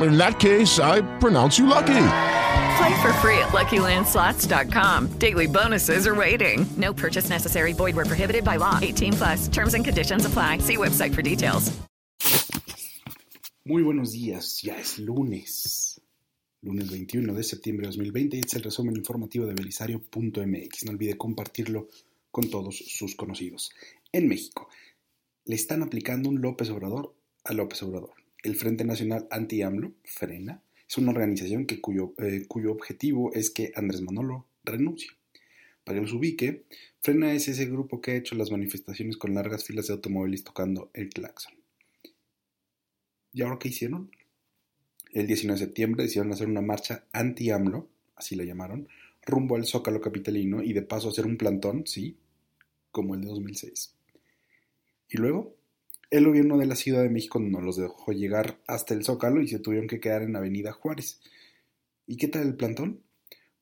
in that case, I pronounce you lucky. Play for free at LuckyLandSlots.com. Daily bonuses are waiting. No purchase necessary. Void were prohibited by law. 18 plus. Terms and conditions apply. See website for details. Muy buenos días. Ya es lunes. Lunes 21 de septiembre de 2020. Este es el resumen informativo de belisario.mx. No olvide compartirlo con todos sus conocidos. En México, le están aplicando un López Obrador a López Obrador. El Frente Nacional Anti-AMLO, FRENA, es una organización que cuyo, eh, cuyo objetivo es que Andrés Manolo renuncie. Para que los ubique, Frena es ese grupo que ha hecho las manifestaciones con largas filas de automóviles tocando el claxon. ¿Y ahora qué hicieron? El 19 de septiembre decidieron hacer una marcha anti-AMLO, así la llamaron, rumbo al Zócalo Capitalino y de paso hacer un plantón, sí, como el de 2006. Y luego el gobierno de la Ciudad de México no los dejó llegar hasta el Zócalo y se tuvieron que quedar en Avenida Juárez. ¿Y qué tal el plantón?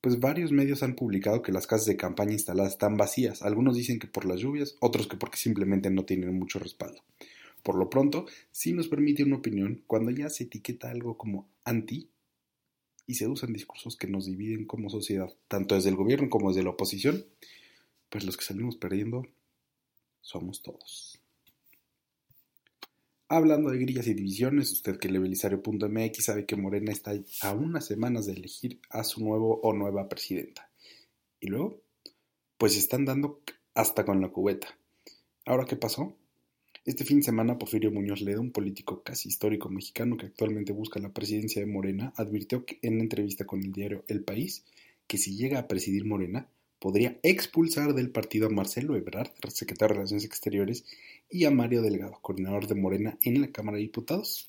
Pues varios medios han publicado que las casas de campaña instaladas están vacías. Algunos dicen que por las lluvias, otros que porque simplemente no tienen mucho respaldo. Por lo pronto, sí nos permite una opinión cuando ya se etiqueta algo como anti y se usan discursos que nos dividen como sociedad, tanto desde el gobierno como desde la oposición, pues los que salimos perdiendo somos todos. Hablando de grillas y divisiones, usted que levelisario.mx sabe que Morena está a unas semanas de elegir a su nuevo o nueva presidenta. ¿Y luego? Pues están dando hasta con la cubeta. ¿Ahora qué pasó? Este fin de semana Porfirio Muñoz Ledo, un político casi histórico mexicano que actualmente busca la presidencia de Morena, advirtió en una entrevista con el diario El País que si llega a presidir Morena, podría expulsar del partido a Marcelo Ebrard, secretario de Relaciones Exteriores, y a Mario Delgado, coordinador de Morena en la Cámara de Diputados.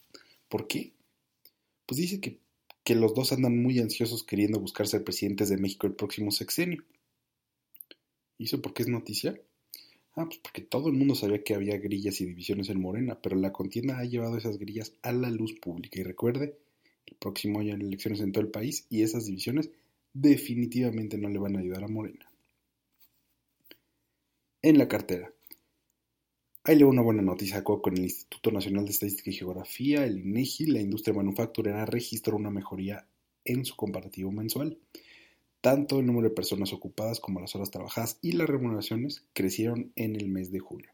¿Por qué? Pues dice que, que los dos andan muy ansiosos queriendo buscar ser presidentes de México el próximo sexenio. ¿Y eso por qué es noticia? Ah, pues porque todo el mundo sabía que había grillas y divisiones en Morena, pero la contienda ha llevado esas grillas a la luz pública. Y recuerde, el próximo año hay elecciones en todo el país y esas divisiones definitivamente no le van a ayudar a Morena. En la cartera. Ahí le una buena noticia con el Instituto Nacional de Estadística y Geografía, el INEGI, la industria manufacturera registró una mejoría en su comparativo mensual. Tanto el número de personas ocupadas como las horas trabajadas y las remuneraciones crecieron en el mes de julio.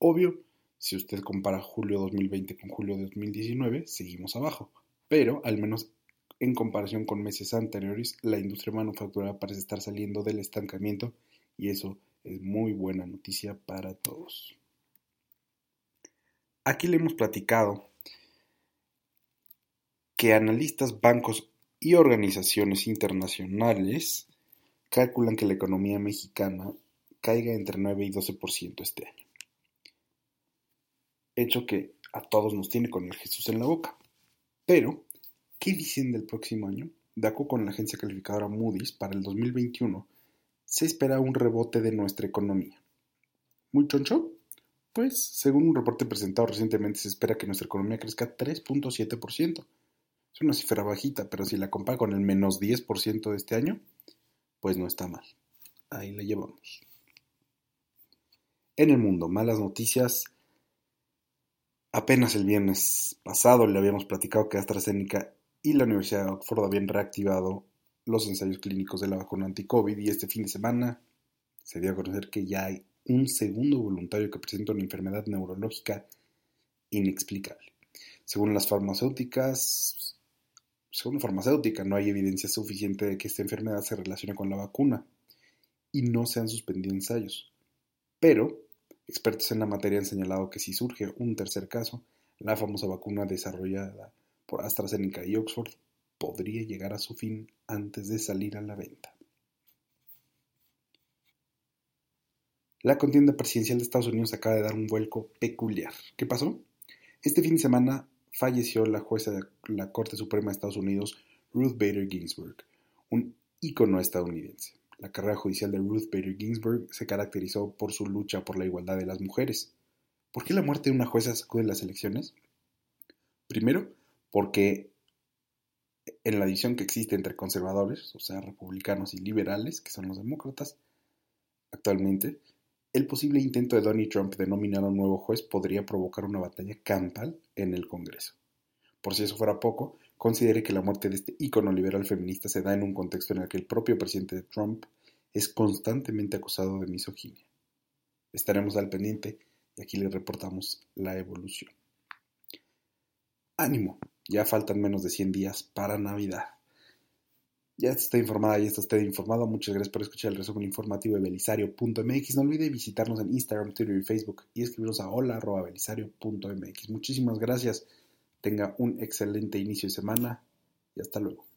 Obvio, si usted compara julio 2020 con julio de 2019, seguimos abajo, pero al menos en comparación con meses anteriores, la industria manufacturera parece estar saliendo del estancamiento y eso es muy buena noticia para todos. Aquí le hemos platicado que analistas, bancos y organizaciones internacionales calculan que la economía mexicana caiga entre 9 y 12% este año. Hecho que a todos nos tiene con el Jesús en la boca. Pero ¿Qué dicen del próximo año? De acuerdo con la agencia calificadora Moody's, para el 2021 se espera un rebote de nuestra economía. ¿Muy choncho? Pues, según un reporte presentado recientemente, se espera que nuestra economía crezca 3.7%. Es una cifra bajita, pero si la compara con el menos 10% de este año, pues no está mal. Ahí la llevamos. En el mundo, malas noticias. Apenas el viernes pasado le habíamos platicado que AstraZeneca y la Universidad de Oxford habían reactivado los ensayos clínicos de la vacuna anti-COVID y este fin de semana se dio a conocer que ya hay un segundo voluntario que presenta una enfermedad neurológica inexplicable. Según las farmacéuticas, según la farmacéutica, no hay evidencia suficiente de que esta enfermedad se relacione con la vacuna y no se han suspendido ensayos. Pero Expertos en la materia han señalado que si surge un tercer caso, la famosa vacuna desarrollada por AstraZeneca y Oxford podría llegar a su fin antes de salir a la venta. La contienda presidencial de Estados Unidos acaba de dar un vuelco peculiar. ¿Qué pasó? Este fin de semana falleció la jueza de la Corte Suprema de Estados Unidos, Ruth Bader Ginsburg, un ícono estadounidense. La carrera judicial de Ruth Bader Ginsburg se caracterizó por su lucha por la igualdad de las mujeres. ¿Por qué la muerte de una jueza sacude las elecciones? Primero, porque en la división que existe entre conservadores, o sea, republicanos y liberales, que son los demócratas, actualmente, el posible intento de Donald Trump de nominar a un nuevo juez podría provocar una batalla campal en el Congreso. Por si eso fuera poco, considere que la muerte de este ícono liberal feminista se da en un contexto en el que el propio presidente Trump es constantemente acusado de misoginia. Estaremos al pendiente y aquí le reportamos la evolución. Ánimo, ya faltan menos de 100 días para Navidad. Ya está informada y está usted informado. Muchas gracias por escuchar el resumen informativo de belisario.mx. No olvide visitarnos en Instagram, Twitter y Facebook y escribirnos a hola.belisario.mx. Muchísimas gracias. Tenga un excelente inicio de semana y hasta luego.